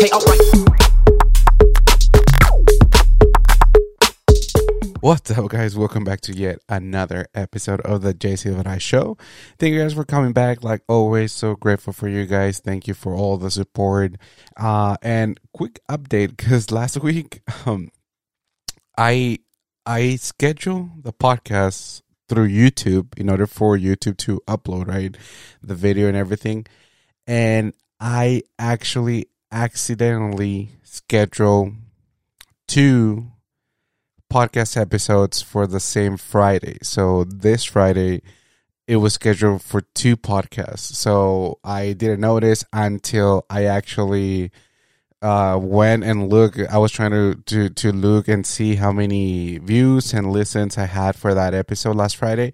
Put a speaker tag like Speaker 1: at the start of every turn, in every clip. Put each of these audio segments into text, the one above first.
Speaker 1: Okay, alright.
Speaker 2: What's up, guys? Welcome back to yet another episode of the JC and I Show. Thank you guys for coming back. Like always, so grateful for you guys. Thank you for all the support. Uh, and quick update because last week, um, I I schedule the podcast through YouTube in order for YouTube to upload right the video and everything, and I actually accidentally schedule two podcast episodes for the same Friday. So this Friday, it was scheduled for two podcasts. So I didn't notice until I actually uh, went and look. I was trying to, to to look and see how many views and listens I had for that episode last Friday,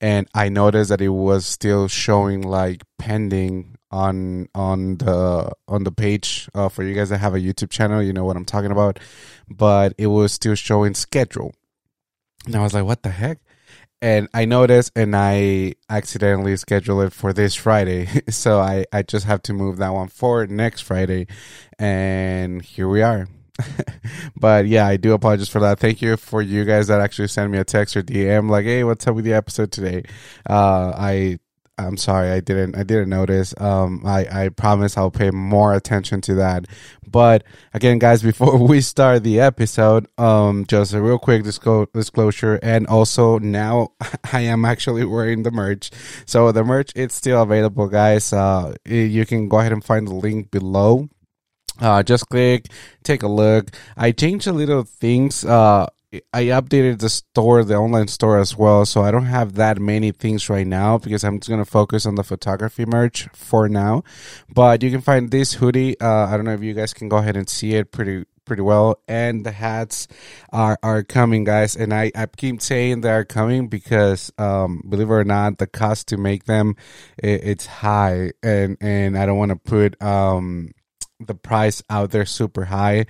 Speaker 2: and I noticed that it was still showing like pending on on the on the page uh, for you guys that have a YouTube channel. You know what I'm talking about, but it was still showing schedule, and I was like, "What the heck?" And I noticed, and I accidentally scheduled it for this Friday, so I I just have to move that one forward next Friday, and here we are. but yeah, I do apologize for that. Thank you for you guys that actually send me a text or DM like, "Hey, what's up with the episode today?" Uh, I I'm sorry, I didn't I didn't notice. Um, I I promise I'll pay more attention to that. But again, guys, before we start the episode, um, just a real quick disclo- disclosure, and also now I am actually wearing the merch. So the merch it's still available, guys. Uh, you can go ahead and find the link below. Uh, just click, take a look. I changed a little things. Uh, I updated the store, the online store as well, so I don't have that many things right now because I'm just gonna focus on the photography merch for now. But you can find this hoodie. Uh, I don't know if you guys can go ahead and see it pretty pretty well, and the hats are are coming, guys. And I I keep saying they are coming because, um, believe it or not, the cost to make them it, it's high, and and I don't want to put um the price out there super high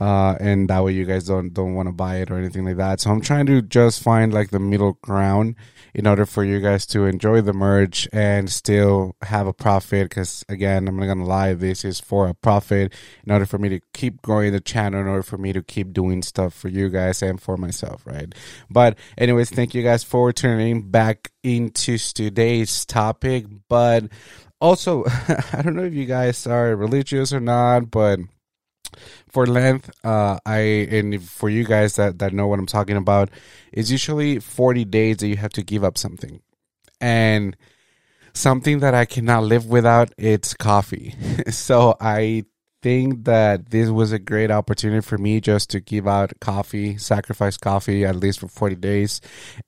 Speaker 2: uh and that way you guys don't don't want to buy it or anything like that. So i'm trying to just find like the middle ground in order for you guys to enjoy the merch and still have a profit because again i'm not gonna lie this is for a profit in order for me to keep growing the channel in order for me to keep doing stuff for you guys and for myself right? But anyways thank you guys for tuning back into today's topic but also, I don't know if you guys are religious or not, but for Lent, uh, I and for you guys that that know what I'm talking about, it's usually 40 days that you have to give up something, and something that I cannot live without it's coffee. so I think that this was a great opportunity for me just to give out coffee, sacrifice coffee at least for 40 days.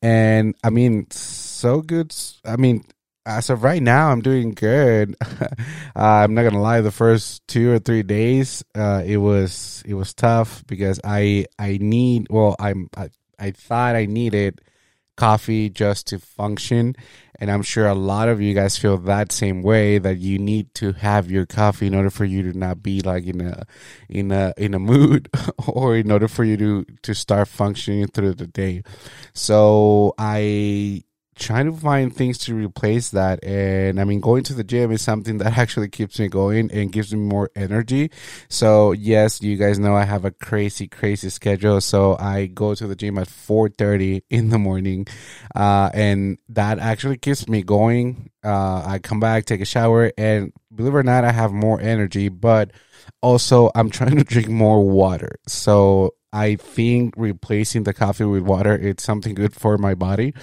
Speaker 2: And I mean, so good. I mean, as of right now, I'm doing good. uh, I'm not gonna lie. The first two or three days, uh, it was it was tough because I I need well I'm I, I thought I needed coffee just to function, and I'm sure a lot of you guys feel that same way that you need to have your coffee in order for you to not be like in a in a in a mood or in order for you to to start functioning through the day. So I trying to find things to replace that. And i mean going to the gym is something that actually keeps me going and gives me more energy. So yes you guys know i have a crazy crazy schedule. So i go to the gym at 4.30 in the morning uh, and that actually keeps me going. Uh, i come back take a shower and believe it or not i have more energy but also i'm trying to drink more water. So I think replacing the coffee with water it's something good for my body.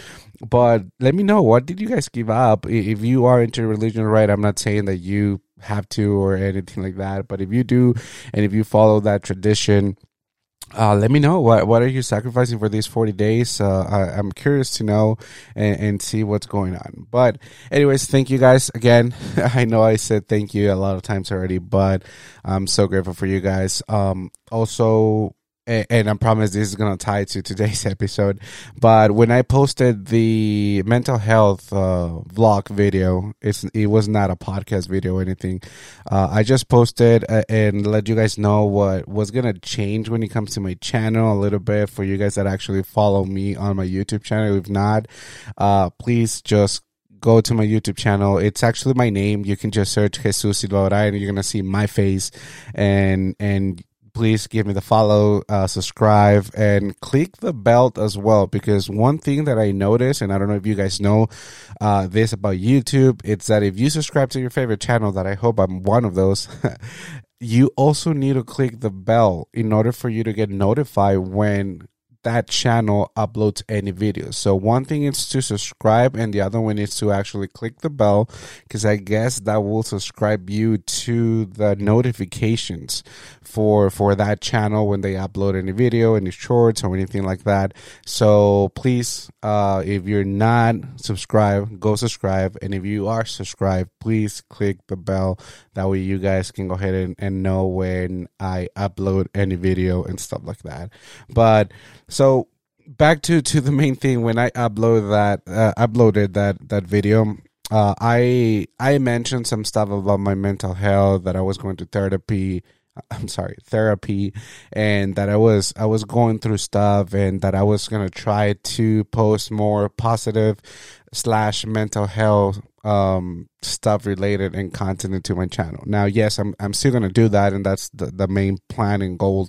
Speaker 2: But let me know what did you guys give up? If you are into religion, right? I'm not saying that you have to or anything like that, but if you do, and if you follow that tradition, uh, let me know what what are you sacrificing for these 40 days uh, I, am curious to know and, and, see what's going on but anyways thank you guys again i know i said thank you a lot of times already but i'm so grateful for you guys um, also and, I promise this is gonna tie to today's episode. But when I posted the mental health uh, vlog video, it's it was not a podcast video or anything. Uh, I just posted uh, and let you guys know what was gonna change when it comes to my channel a little bit for you guys that actually follow me on my YouTube channel. If not, uh, please just go to my YouTube channel. It's actually my name. You can just search Jesus Silva and you're gonna see my face and and please give me the follow, uh, subscribe, and click the bell as well. Because one thing that I noticed, and I don't know if you guys know uh, this about YouTube, it's that if you subscribe to your favorite channel, that I hope I'm one of those, you also need to click the bell in order for you to get notified when that channel uploads any videos. So one thing is to subscribe and the other one is to actually click the bell because I guess that will subscribe you to the notifications for for that channel when they upload any video, any shorts or anything like that. So please uh if you're not subscribed, go subscribe and if you are subscribed, please click the bell. That way you guys can go ahead and, and know when I upload any video and stuff like that. But so back to to the main thing when I upload that uh, uploaded that that video. Uh, I I mentioned some stuff about my mental health that I was going to therapy. I'm sorry, therapy, and that I was I was going through stuff, and that I was gonna try to post more positive slash mental health um stuff related and content into my channel. Now, yes, I'm I'm still gonna do that, and that's the, the main plan and goal.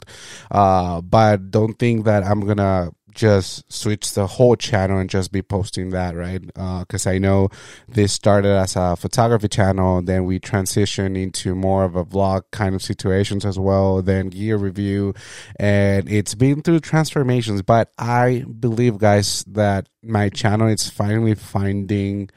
Speaker 2: Uh, but don't think that I'm gonna just switch the whole channel and just be posting that, right? Because uh, I know this started as a photography channel, then we transitioned into more of a vlog kind of situations as well, then gear review, and it's been through transformations. But I believe, guys, that my channel is finally finding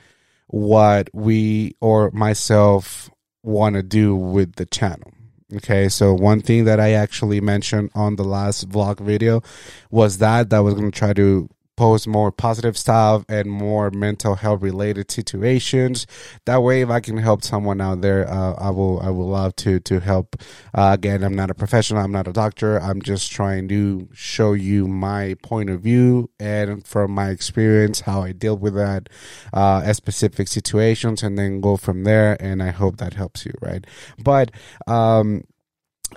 Speaker 2: what we or myself want to do with the channel. Okay, so one thing that I actually mentioned on the last vlog video was that that was going to try to post more positive stuff and more mental health related situations. That way, if I can help someone out there, uh, I will. I will love to to help. Uh, again, I'm not a professional. I'm not a doctor. I'm just trying to show you my point of view and from my experience how I deal with that uh, specific situations, and then go from there. And I hope that helps you, right? But um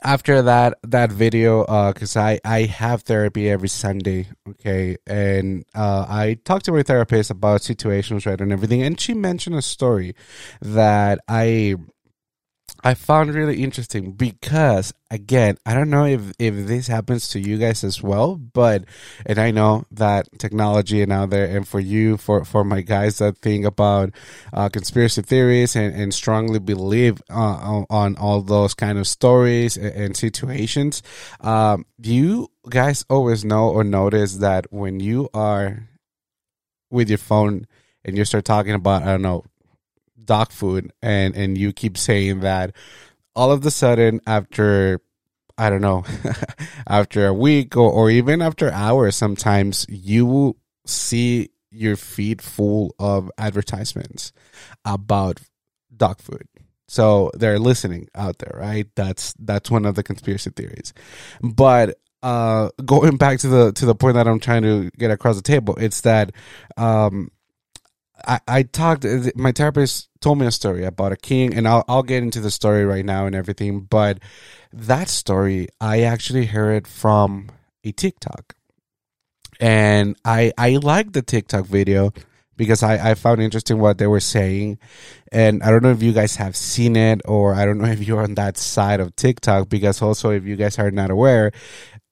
Speaker 2: after that that video uh because i i have therapy every sunday okay? And uh i talked to my therapist about situations right and everything and she mentioned a story that i I found really interesting because again, I don't know if if this happens to you guys as well, but and I know that technology and out there and for you for for my guys that think about uh, conspiracy theories and, and strongly believe uh, on, all those kind of stories and, and situations, um, you guys always know or notice that when you are with your phone and you start talking about I don't know dog food and and you keep saying that all of the sudden after I don't know, after a week or, or even after hours, sometimes you see your feed full of advertisements about dog food. So they're listening out there, right? That's that's one of the conspiracy theories. But uh, going back to the to the point that I'm trying to get across the table, it's that um, I, I talked my therapist told me a story about a king and I'll, I'll get into the story right now and everything but that story i actually heard it from a tiktok. And i i liked the tiktok video because I, I found interesting what they were saying. And i don't know if you guys have seen it or i don't know if you're on that side of tiktok because also if you guys are not aware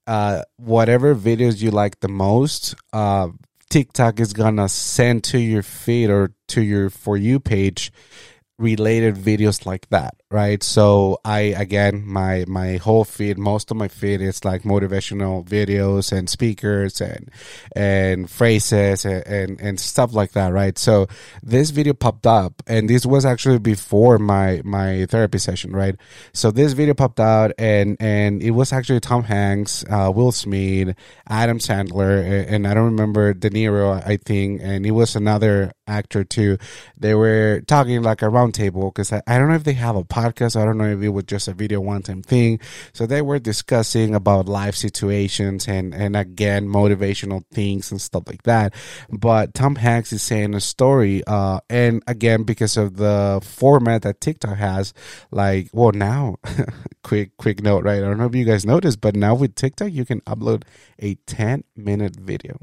Speaker 2: uh, whatever videos you like the most uh, TikTok is gonna send to your feed or to your for you page related videos like that right? So i again my my whole feed most of my feed is like motivational videos and speakers and and phrases and, and, and stuff like that right? So this video popped up and this was actually before my my therapy session right? So this video popped out and and it was actually tom hanks uh, will smith adam sandler and, and i don't remember de niro i think and it was another actor too. They were talking like a roundtable because I, I don't know if they have a podcast. I don't know if it was just a video one time thing. So they were discussing about life situations and, and again, motivational things and stuff like that. But Tom Hanks is saying a story, uh, and again, because of the format that TikTok has, like, well, now, quick, quick note, right? I don't know if you guys noticed, but now with TikTok, you can upload a 10 minute video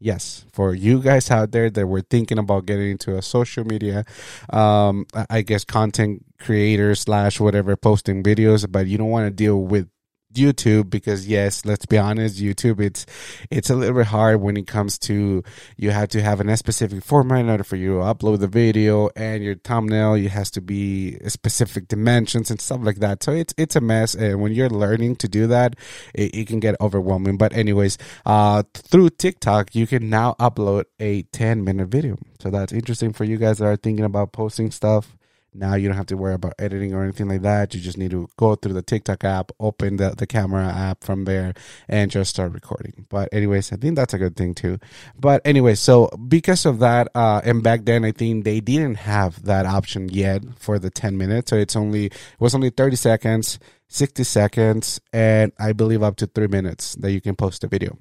Speaker 2: Yes, for you guys out there that were thinking about getting into a social media, um, I guess content creator slash whatever, posting videos, but you don't want to deal with YouTube because yes, let's be honest, YouTube it's it's a little bit hard when it comes to you have to have a specific format in order for you to upload the video and your thumbnail it has to be specific dimensions and stuff like that. So it's it's a mess and when you're learning to do that, it, it can get overwhelming. But anyways, uh through TikTok you can now upload a 10 minute video. So that's interesting for you guys that are thinking about posting stuff now you don't have to worry about editing or anything like that. You just need to go through the TikTok app, open the, the camera app from there, and just start recording. But anyways, I think that's a good thing too. But anyway, so because of that, uh, and back then I think they didn't have that option yet for the 10 minutes. So it's only, it was only 30 seconds, 60 seconds, and I believe up to three minutes that you can post a video.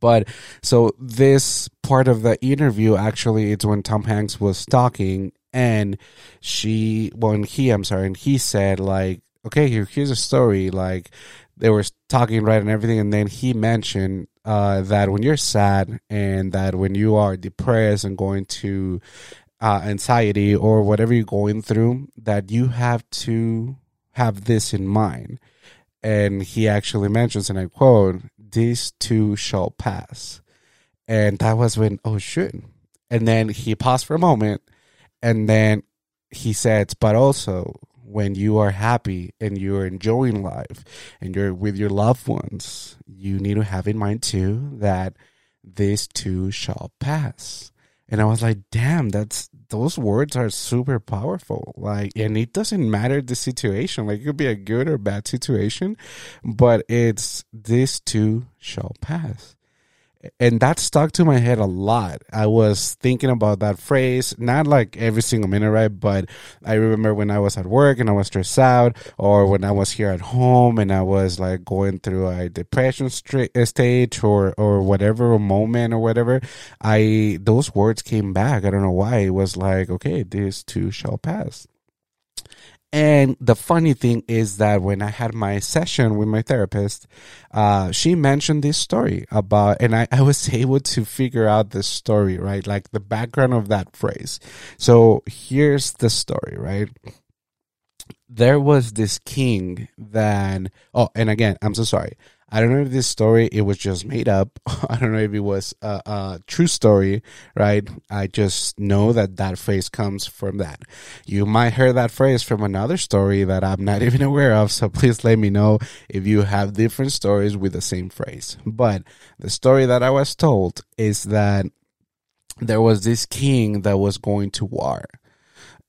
Speaker 2: But so this part of the interview actually it's when Tom Hanks was talking and she when he I'm sorry and he said like okay here here's a story like they were talking right and everything and then he mentioned uh, that when you're sad and that when you are depressed and going to uh, anxiety or whatever you're going through that you have to have this in mind. And he actually mentions and I quote these two shall pass. And that was when oh shit. And then he paused for a moment and then he says, but also when you are happy and you're enjoying life and you're with your loved ones, you need to have in mind too that this too shall pass. And I was like, damn, that's those words are super powerful. Like, and it doesn't matter the situation. Like, it could be a good or bad situation, but it's this too shall pass and that stuck to my head a lot. I was thinking about that phrase, not like every single minute, right? But I remember when I was at work and I was stressed out, or when I was here at home and I was like going through a depression eh, stage or or whatever moment or whatever. I those words came back. I don't know why. It was like, okay, this too shall pass. And the funny thing is that when I had my session with my therapist, uh, she mentioned this story about, and I, I was able to figure out the story, right? Like the background of that phrase. So here's the story, right? There was this king that, oh, and again, I'm so sorry. I don't know if this story it was just made up. I don't know if it was a, a, true story, right? I just know that that phrase comes from that. You might hear that phrase from another story that I'm not even aware of. So please let me know if you have different stories with the same phrase. But the story that I was told is that there was this king that was going to war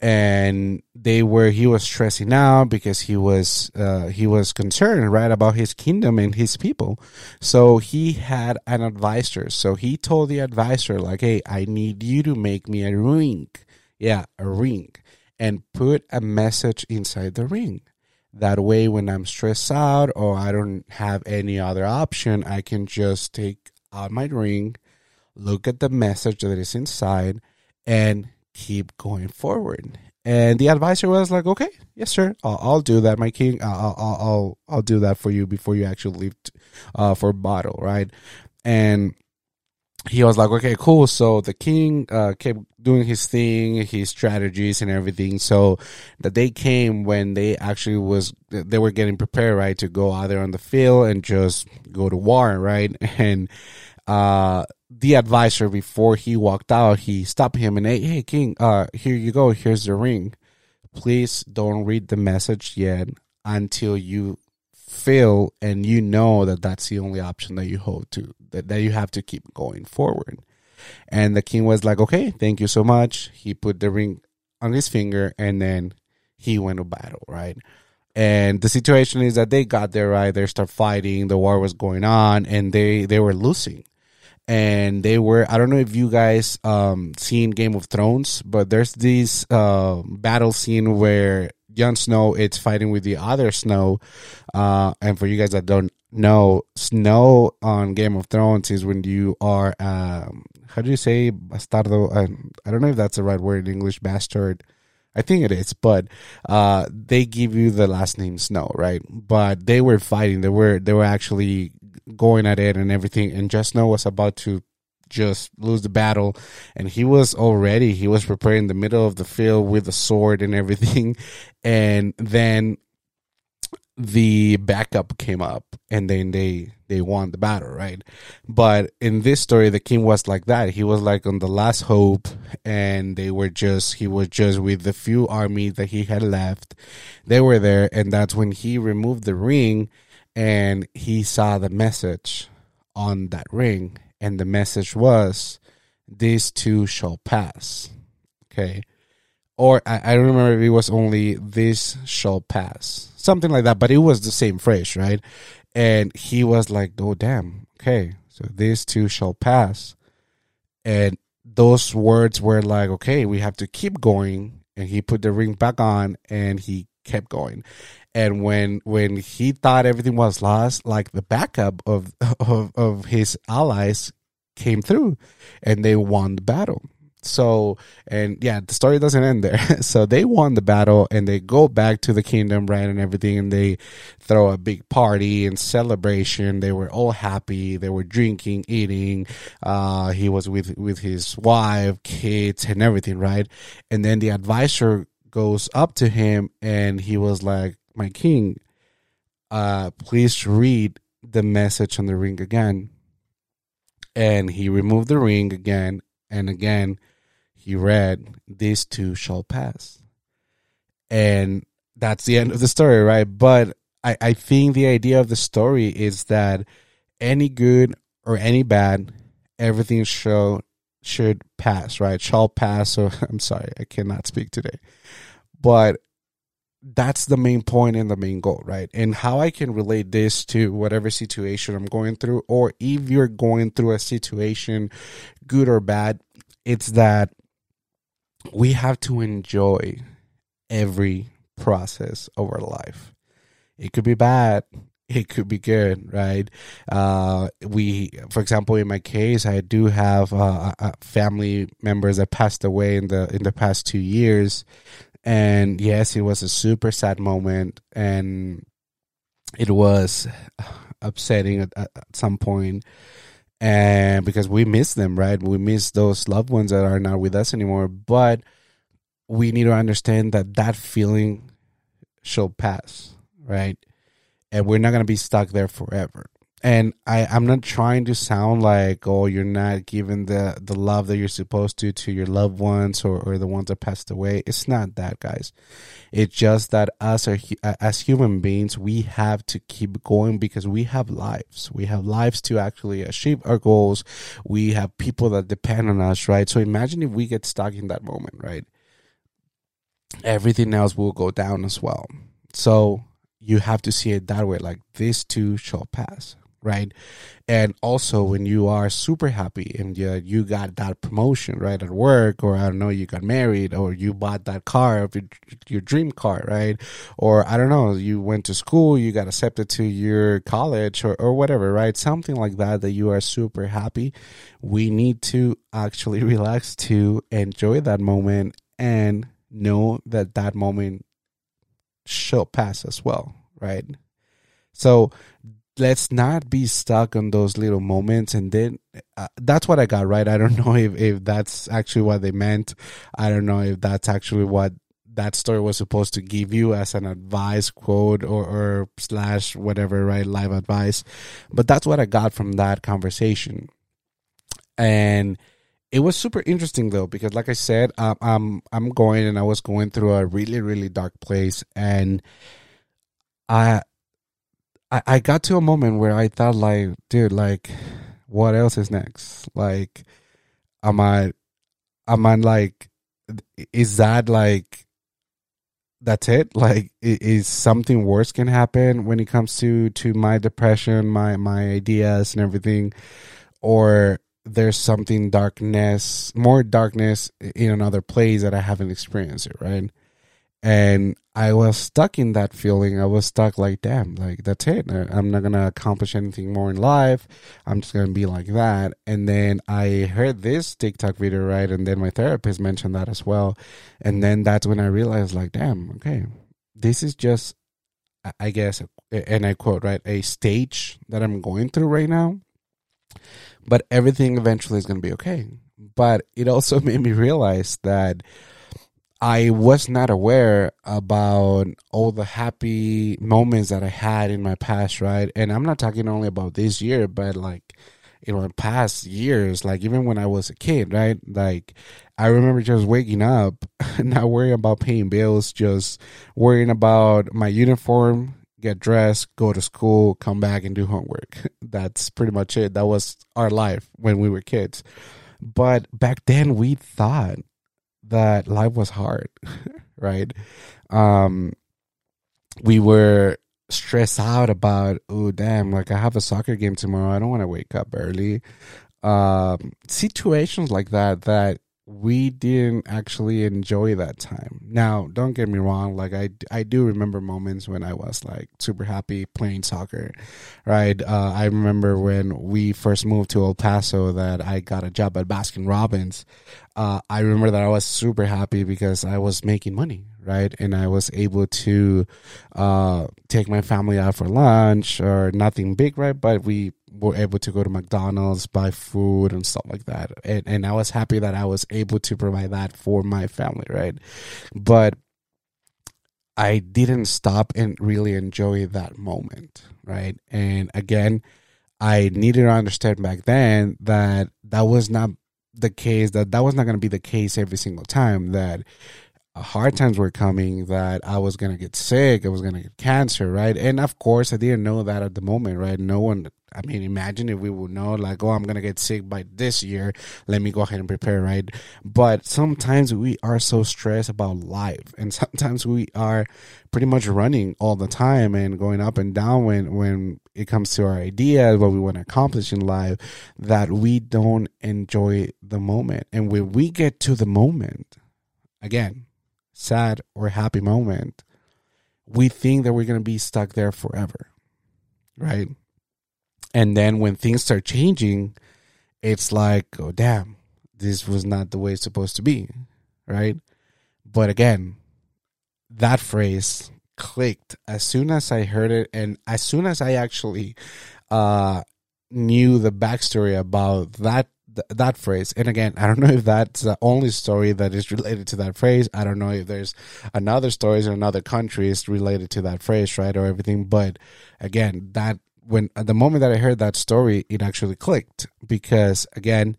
Speaker 2: and they were he was stressing out because he was uh, he was concerned right about his kingdom and his people. So he had an advisor. So he told the advisor like hey i need you to make me a ring. Yeah a ring. And put a message inside the ring. That way when i'm stressed out or i don't have any other option i can just take out my ring look at the message that is inside and keep going forward. And the advisor was like, "Okay, yes, sir, I'll, I'll do that, my king. I'll, I'll, I'll, I'll do that for you before you actually leave uh, for battle, right?" And he was like, "Okay, cool." So the king uh, kept doing his thing, his strategies and everything. So the day came when they actually was they were getting prepared, right, to go out there on the field and just go to war, right, and uh the advisor before he walked out, he stopped him and hey, hey King, uh, here you go. Here's the ring. Please don't read the message yet until you feel and you know that that's the only option that you hold to that, that you have to keep going forward. And the king was like, okay, thank you so much. He put the ring on his finger and then he went to battle, right? And the situation is that they got there, right? They start fighting. The war was going on and they, they were losing and they were I don't know if you guys um seen Game of Thrones, but there's this uh, battle scene where Jon Snow it's fighting with the other Snow, uh, and for you guys that don't know, Snow on Game of Thrones is when you are um, how do you say bastardo? I, I don't know if that's the right word in English, bastard. I think it is, but uh, they give you the last name Snow, right? But they were fighting. They were they were actually going at it and everything. And Snow was about to just lose the battle. And he was already, he was preparing the middle of the field with a sword and everything. And then the backup came up and then they they won the battle right but in this story the king was like that he was like on the last hope and they were just he was just with the few army that he had left they were there and that's when he removed the ring and he saw the message on that ring and the message was these two shall pass. Okay. Or I, I don't remember if it was only this shall pass. Something like that but it was the same phrase right? And he was like oh damn. Okay. So these two shall pass. And those words were like okay we have to keep going. And he put the ring back on and he kept going and when when he thought everything was lost like the backup of of, of his allies came through and they won the battle so, and yeah, the story doesn't end there. so they won the battle and they go back to the kingdom, right? And everything. And they throw a big party and celebration. They were all happy. They were drinking, eating. Uh, he was with, with his wife, kids and everything, right? And then the advisor goes up to him and he was like, my king, uh, please read the message on the ring again. And he removed the ring again and again he read, These two shall pass. And that's the end of the story, right? But I, I think the idea of the story is that any good or any bad, everything show should pass, right? Shall pass. So I'm sorry, I cannot speak today. But that's the main point and the main goal, right? And how I can relate this to whatever situation I'm going through, or if you're going through a situation, good or bad, it's that we have to enjoy every process of our life. It could be bad, it could be good, right? Uh, we, for example, in my case, I do have uh, family members that passed away in the in the past two years, and yes, it was a super sad moment, and it was upsetting at, at some point and because we miss them, right? We miss those loved ones that are not with us anymore. But we need to understand that that feeling shall pass, right? And we're not going to be stuck there forever and I, I'm not trying to sound like, oh, you're not giving the, the love that you're supposed to to your loved ones or, or the ones that passed away. It's not that, guys. It's just that us as human beings, we have to keep going because we have lives. We have lives to actually achieve our goals. We have people that depend on us, right? So imagine if we get stuck in that moment, right? Everything else will go down as well. So you have to see it that way like this too shall pass right? And also when you are super happy and you, you got that promotion, right, at work, or I don't know, you got married, or you bought that car, your dream car, right? Or I don't know, you went to school, you got accepted to your college, or, or whatever, right? Something like that that you are super happy. We need to actually relax to enjoy that moment and know that that moment shall pass as well, right? So let's not be stuck on those little moments. And then uh, that's what i got right? I don't know if, if that's actually what they meant. I don't know if that's actually what that story was supposed to give you as an advice quote or, or slash whatever right? Live advice. But that's what i got from that conversation. And it was super interesting though because like i said i'm i'm going and i was going through a really really dark place and i I, I got to a moment where I thought like, dude, like, what else is next? Like, am I, am I like, is that like, that's it? Like, is something worse can happen when it comes to to my depression, my my ideas and everything, or there's something darkness, more darkness in another place that I haven't experienced it, right? and I was stuck in that feeling. I was stuck like, damn, like that's it. Uh, I'm not gonna accomplish anything more in life. I'm just gonna be like that. And then I heard this TikTok video, right? And then my therapist mentioned that as well. And then that's when I realized, like, damn, okay, this is just, I guess, and I quote, right, a stage that I'm going through right now. But everything eventually is going to be okay. But it also made me realize that I was not aware about all the happy moments that I had in my past, right? And I'm not talking only about this year, but like, you know, in past years, like even when I was a kid, right? Like, I remember just waking up, not worrying about paying bills, just worrying about my uniform, get dressed, go to school, come back and do homework. That's pretty much it. That was our life when we were kids. But back then we thought that life was hard, right? Um we were stressed out about, oh damn, like I have a soccer game tomorrow. I don't want to wake up early. Um situations like that that we didn't actually enjoy that time. Now, don't get me wrong, like I, I do remember moments when I was like super happy playing soccer, right? Uh, I remember when we first moved to El Paso that I got a job at Baskin Robbins. Uh, I remember that I was super happy because I was making money, right? And I was able to uh, take my family out for lunch or nothing big, right? But we were able to go to McDonald's, buy food and stuff like that. And, and I was happy that I was able to provide that for my family, right? But I didn't stop and really enjoy that moment, right? And again, I needed to understand back then that that was not the case, that that was not going to be the case every single time, that hard times were coming that I was going to get sick, I was going to get cancer, right? And of course, I didn't know that at the moment, right? No one, I mean, imagine if we would know, like, oh, I'm going to get sick by this year. Let me go ahead and prepare, right? But sometimes we are so stressed about life, and sometimes we are pretty much running all the time and going up and down when, when it comes to our ideas, what we want to accomplish in life, that we don't enjoy the moment. And when we get to the moment, again, sad or happy moment, we think that we're going to be stuck there forever. Right? And then when things start changing, it's like, oh, damn, this was not the way it's supposed to be. Right? But again, that phrase clicked as soon as I heard it, and as soon as I actually uh, knew the backstory about that th- that phrase. And again, I don't know if that's the only story that is related to that phrase. I don't know if there's another stories in other countries related to that phrase, right, or everything. But again, that when at the moment that I heard that story, it actually clicked because again,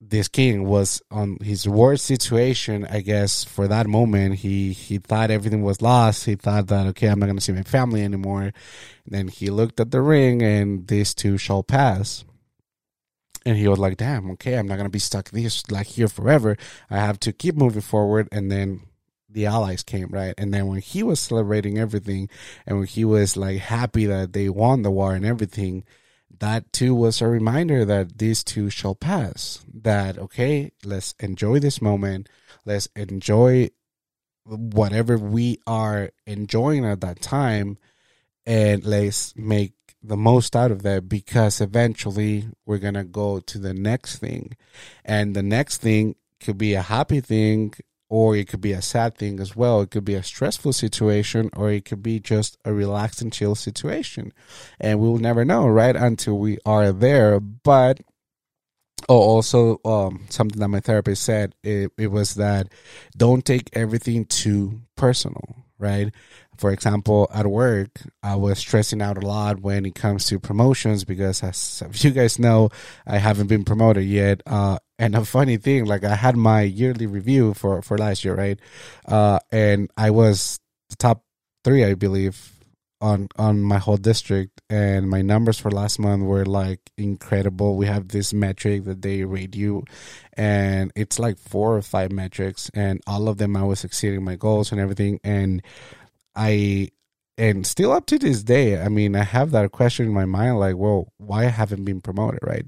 Speaker 2: this king was on his worst situation, I guess, for that moment. He he thought everything was lost. He thought that okay, I'm not gonna see my family anymore. And then he looked at the ring and this too shall pass and he was like, "Damn, okay, I'm not gonna be stuck this like here forever. I have to keep moving forward." And then the allies came, right? And then when he was celebrating everything, and when he was like happy that they won the war and everything, that too was a reminder that these two shall pass. That okay, let's enjoy this moment. Let's enjoy whatever we are enjoying at that time, and let's make the most out of that because eventually we're going to go to the next thing. And the next thing could be a happy thing or it could be a sad thing as well. It could be a stressful situation or it could be just a relaxed and chill situation. And we'll never know, right? Until we are there. But Oh, also, um, something that my therapist said it, it was that don't take everything too personal, right? For example, at work, I was stressing out a lot when it comes to promotions because, as you guys know, I haven't been promoted yet. Uh, and a funny thing, like I had my yearly review for for last year, right? Uh, and I was the top three, I believe, on on my whole district and my numbers for last month were like incredible. We have this metric that they rate you and it's like four or five metrics and all of them i was exceeding my goals and everything and i and still up to this day i mean i have that question in my mind like well why I haven't been promoted right?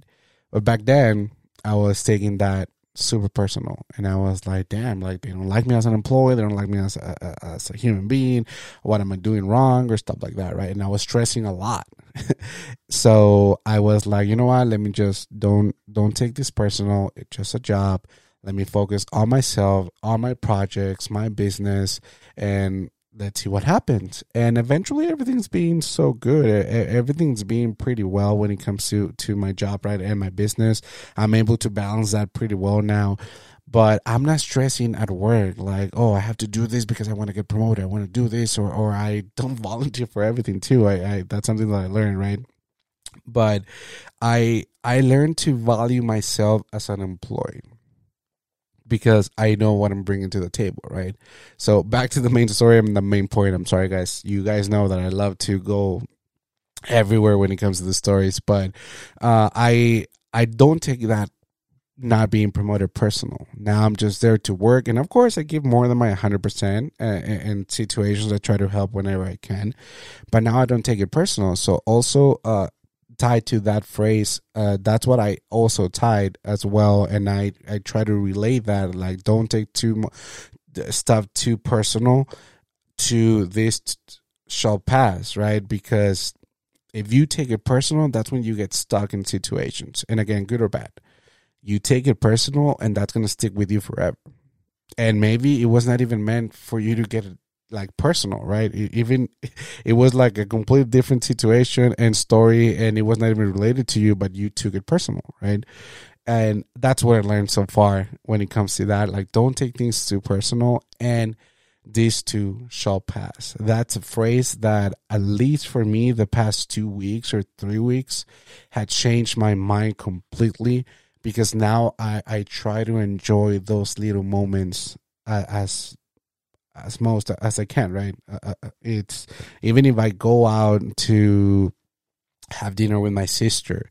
Speaker 2: But back then i was taking that super personal. And i was like damn like they don't like me as an employee. They don't like me as a, as a human being. What am i doing wrong or stuff like that right? And i was stressing a lot. So i was like you know what? Let me just don't don't take this personal. It's just a job. Let me focus on myself on my projects my business and let's see what happens. And eventually, everything's being so good. Everything's being pretty well when it comes to to my job, right, and my business. I'm able to balance that pretty well now. But I'm not stressing at work like, oh, I have to do this because I want to get promoted. I want to do this, or or I don't volunteer for everything too. I, I that's something that I learned, right? But I I learned to value myself as an employee because I know what I'm bringing to the table, right? So back to the main story and the main point. I'm sorry, guys. You guys know that I love to go everywhere when it comes to the stories, but uh, I I don't take that not being promoted personal. Now I'm just there to work, and of course I give more than my 100 percent uh, in situations. I try to help whenever I can, but now I don't take it personal. So also, uh, tied to that phrase uh, that's what i also tied as well. And i i try to relate that like don't take too much stuff too personal to this t- shall pass right? Because if you take it personal that's when you get stuck in situations. And again good or bad you take it personal and that's going to stick with you forever. And maybe it was not even meant for you to get like personal, right? Even it was like a completely different situation and story, and it was not even related to you, but you took it personal, right? And that's what I learned so far when it comes to that. Like, don't take things too personal, and these two shall pass. That's a phrase that, at least for me, the past two weeks or three weeks, had changed my mind completely because now I, I try to enjoy those little moments uh, as as most as I can, right? Uh, uh, uh, it's even if I go out to have dinner with my sister,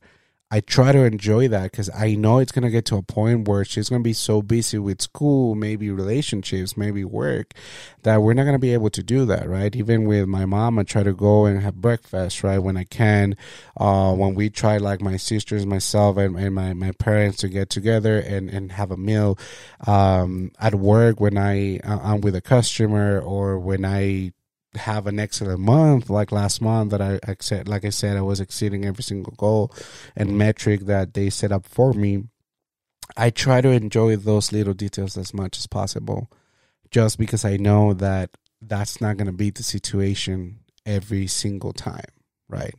Speaker 2: I try to enjoy that because I know it's gonna get to a point where she's gonna be so busy with school, maybe relationships, maybe work, that we're not gonna be able to do that, right? Even with my mom, I try to go and have breakfast, right, when I can. Uh, when we try, like my sisters, myself, and, and my, my parents to get together and, and have a meal um, at work when I uh, I'm with a customer or when I have an excellent month like last month that I said like I said I was exceeding every single goal and mm-hmm. metric that they set up for me. I try to enjoy those little details as much as possible just because I know that that's not going to be the situation every single time right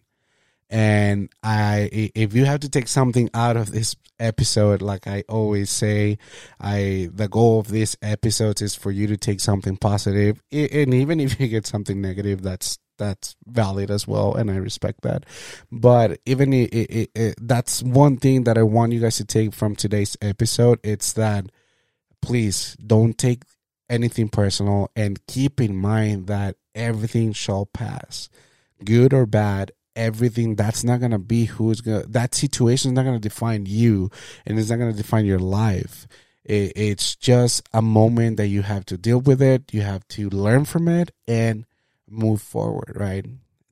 Speaker 2: and I, if you have to take something out of this episode, like I always say, I, the goal of this episode is for you to take something. And even if you get something negative, that's, that's valid as well. And I respect that. But even it, it, it, that's one thing that I want you guys to take from today's episode. It's that please don't take anything personal and keep in mind that everything shall pass good or bad everything that's not going to be who's going to that situation is not going to define you and it's not going to define your life it, it's just a moment that you have to deal with it you have to learn from it and move forward right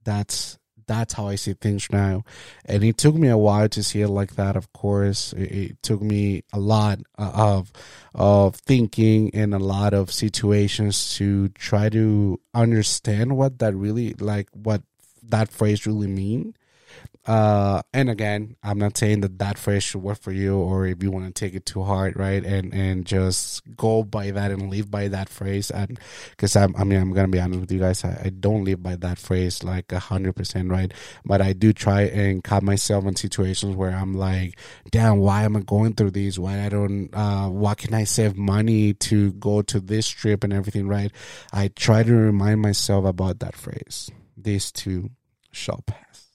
Speaker 2: that's that's how I see things now. And it took me a while to see it like that. Of course, it, it, took me a lot uh, of of thinking and a lot of situations to try to understand what that really like what that phrase really mean. Uh, and again, I'm not saying that that phrase should work for you, or if you want to take it too hard, right, and and just go by that and live by that phrase. And because I mean, I'm gonna be honest with you guys, I, I don't live by that phrase like hundred percent, right. But I do try and caught myself in situations where I'm like, damn, why am I going through these? Why I don't? Uh, why can I save money to go to this trip and everything, right? I try to remind myself about that phrase. These two shall pass.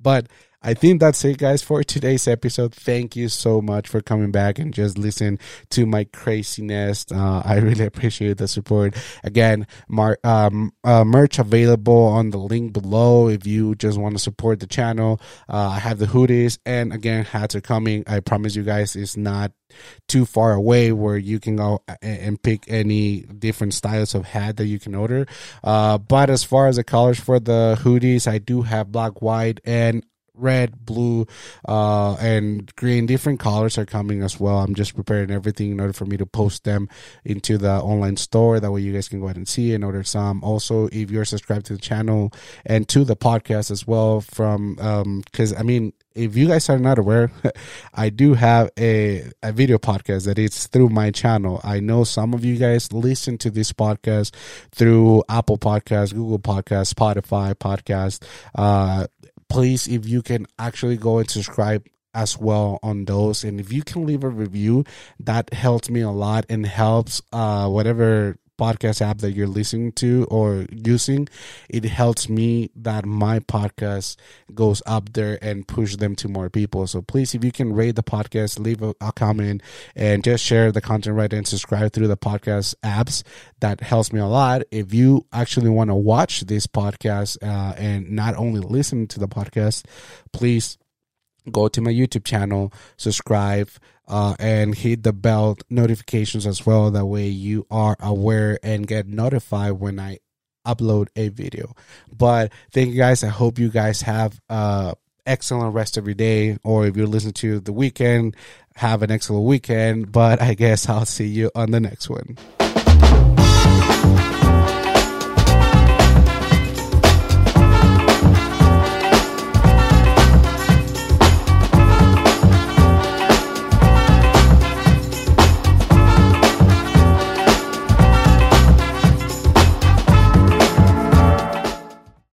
Speaker 2: But I think that's it, guys, for today's episode. Thank you so much for coming back and just listen to my craziness. Uh, I really appreciate the support. Again, mar- um, uh, merch available on the link below if you just want to support the channel. Uh, I have the hoodies, and again, hats are coming. I promise you guys, it's not too far away where you can go and pick any different styles of hat that you can order. Uh, but as far as the colors for the hoodies, I do have black, white, and red, blue, uh, and green. Different colors are coming as well. I'm just preparing everything in order for me to post them into the online store. That way you guys can go ahead and see and order some. Also, if you're subscribed to the channel and to the podcast as well from, um, cause I mean, if you guys are not aware, I do have a, a video podcast that is through my channel. I know some of you guys listen to this podcast through Apple Podcasts, Google Podcasts, Spotify Podcast. Uh, please, if you can actually go and subscribe as well on those. And if you can leave a review that helps me a lot and helps uh whatever podcast app that you're listening to or using, it helps me that my podcast goes up there and push them to more people. So please, if you can rate the podcast, leave a, a comment and just share the content right and subscribe through the podcast apps. That helps me a lot. If you actually want to watch this podcast uh, and not only listen to the podcast, please go to my YouTube channel, subscribe, uh, and hit the bell notifications as well. That way you are aware and get notified when I upload a video. But thank you guys. I hope you guys have a excellent rest of your day, or if you're listening to the weekend, have an excellent weekend. But I guess I'll see you on the next one.